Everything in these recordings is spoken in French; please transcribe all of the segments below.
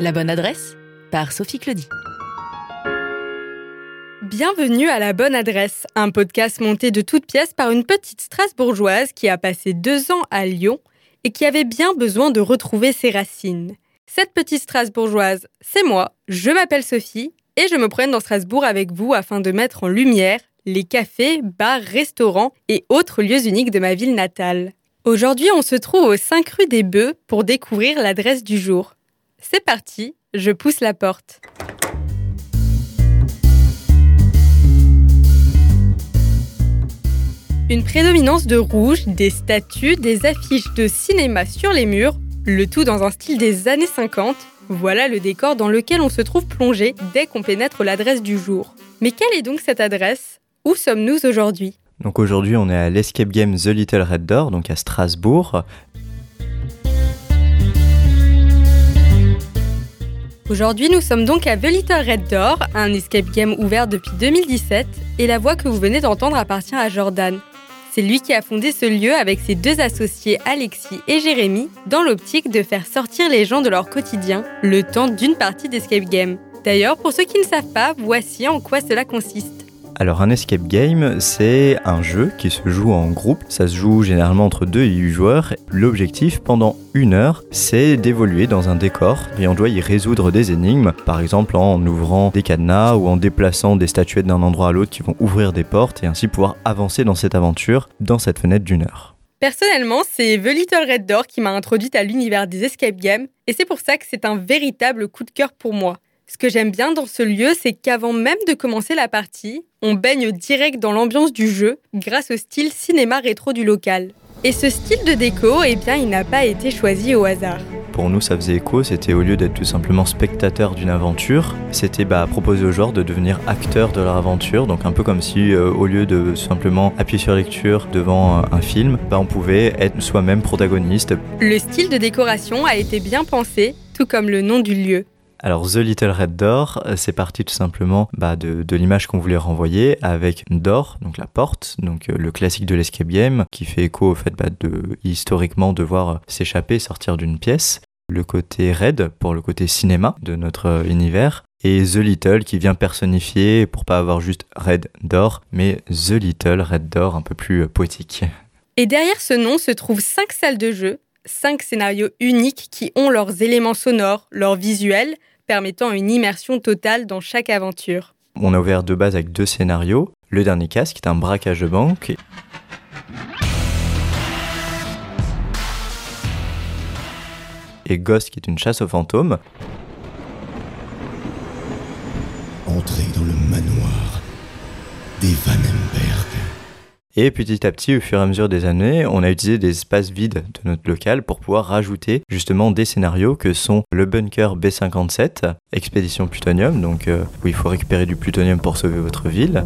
La bonne adresse par Sophie Claudie. Bienvenue à La Bonne Adresse, un podcast monté de toutes pièces par une petite Strasbourgeoise qui a passé deux ans à Lyon et qui avait bien besoin de retrouver ses racines. Cette petite Strasbourgeoise, c'est moi, je m'appelle Sophie et je me promène dans Strasbourg avec vous afin de mettre en lumière les cafés, bars, restaurants et autres lieux uniques de ma ville natale. Aujourd'hui, on se trouve au 5 rue des Bœufs pour découvrir l'adresse du jour. C'est parti, je pousse la porte. Une prédominance de rouge, des statues, des affiches de cinéma sur les murs, le tout dans un style des années 50. Voilà le décor dans lequel on se trouve plongé dès qu'on pénètre l'adresse du jour. Mais quelle est donc cette adresse? Où sommes-nous aujourd'hui? Donc aujourd'hui on est à l'Escape Game The Little Red Door, donc à Strasbourg. Aujourd'hui, nous sommes donc à The Little Red Door, un escape game ouvert depuis 2017, et la voix que vous venez d'entendre appartient à Jordan. C'est lui qui a fondé ce lieu avec ses deux associés Alexis et Jérémy, dans l'optique de faire sortir les gens de leur quotidien le temps d'une partie d'escape game. D'ailleurs, pour ceux qui ne savent pas, voici en quoi cela consiste. Alors un escape game, c'est un jeu qui se joue en groupe. Ça se joue généralement entre 2 et 8 joueurs. L'objectif pendant une heure, c'est d'évoluer dans un décor et on doit y résoudre des énigmes, par exemple en ouvrant des cadenas ou en déplaçant des statuettes d'un endroit à l'autre qui vont ouvrir des portes et ainsi pouvoir avancer dans cette aventure dans cette fenêtre d'une heure. Personnellement, c'est The Little Red Door qui m'a introduite à l'univers des escape games et c'est pour ça que c'est un véritable coup de cœur pour moi. Ce que j'aime bien dans ce lieu, c'est qu'avant même de commencer la partie, on baigne direct dans l'ambiance du jeu grâce au style cinéma rétro du local. Et ce style de déco, eh bien, il n'a pas été choisi au hasard. Pour nous, ça faisait écho, c'était au lieu d'être tout simplement spectateur d'une aventure, c'était bah, proposer aux joueurs de devenir acteurs de leur aventure. Donc un peu comme si, euh, au lieu de simplement appuyer sur lecture devant euh, un film, bah, on pouvait être soi-même protagoniste. Le style de décoration a été bien pensé, tout comme le nom du lieu. Alors The Little Red Door, euh, c'est parti tout simplement bah, de, l'image qu'on voulait renvoyer avec door, donc la porte, donc euh, le classique de l'escape game qui fait écho au fait bah, de historiquement devoir euh, s'échapper, sortir d'une pièce. Le côté red pour le côté cinéma de notre univers et The Little qui vient personnifier pour pas avoir juste Red Door, mais The Little Red Door un peu plus poétique. Et derrière ce nom se trouvent cinq salles de jeu, cinq scénarios uniques qui ont leurs éléments sonores, leurs visuels, permettant une immersion totale dans chaque aventure. On a ouvert de base avec deux scénarios. Le dernier casque est un braquage de banque. Et Ghost qui est une chasse aux fantômes. Entrez dans le manoir des et petit à petit, au fur et à mesure des années, on a utilisé des espaces vides de notre local pour pouvoir rajouter justement des scénarios que sont le bunker B57, expédition plutonium, donc euh, où il faut récupérer du plutonium pour sauver votre ville.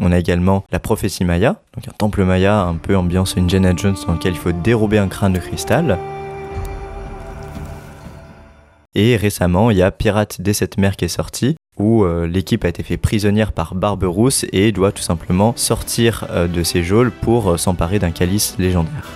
On a également la prophétie Maya, donc un temple Maya un peu ambiance Indiana Jones dans lequel il faut dérober un crâne de cristal. Et récemment, il y a Pirates des Sept Mers qui est sorti, où euh, l'équipe a été fait prisonnière par Barberousse et doit tout simplement sortir euh, de ses geôles pour euh, s'emparer d'un calice légendaire.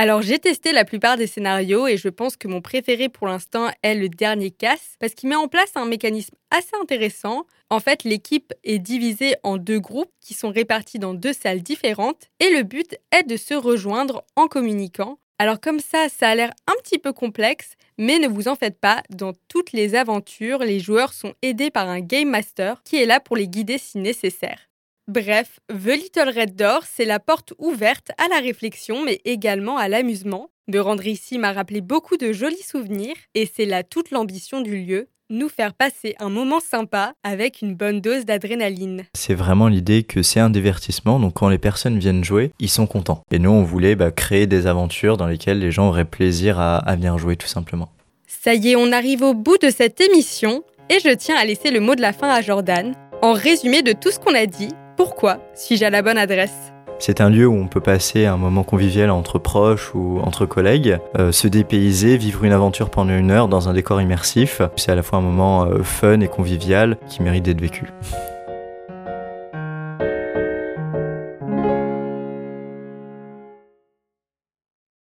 Alors j'ai testé la plupart des scénarios et je pense que mon préféré pour l'instant est le dernier casse parce qu'il met en place un mécanisme assez intéressant. En fait, l'équipe est divisée en deux groupes qui sont répartis dans deux salles différentes et le but est de se rejoindre en communiquant. Alors comme ça, ça a l'air un petit peu complexe, mais ne vous en faites pas, dans toutes les aventures, les joueurs sont aidés par un Game Master qui est là pour les guider si nécessaire. Bref, The Little Red Door, c'est la porte ouverte à la réflexion, mais également à l'amusement. De rendre ici m'a rappelé beaucoup de jolis souvenirs, et c'est là toute l'ambition du lieu, nous faire passer un moment sympa avec une bonne dose d'adrénaline. C'est vraiment l'idée que c'est un divertissement, donc quand les personnes viennent jouer, ils sont contents. Et nous, on voulait bah, créer des aventures dans lesquelles les gens auraient plaisir à, à venir jouer tout simplement. Ça y est, on arrive au bout de cette émission, et je tiens à laisser le mot de la fin à Jordan. En résumé de tout ce qu'on a dit, pourquoi suis-je à la bonne adresse? C'est un lieu où on peut passer un moment convivial entre proches ou entre collègues, euh, se dépayser, vivre une aventure pendant une heure dans un décor immersif. C'est à la fois un moment euh, fun et convivial qui mérite d'être vécu.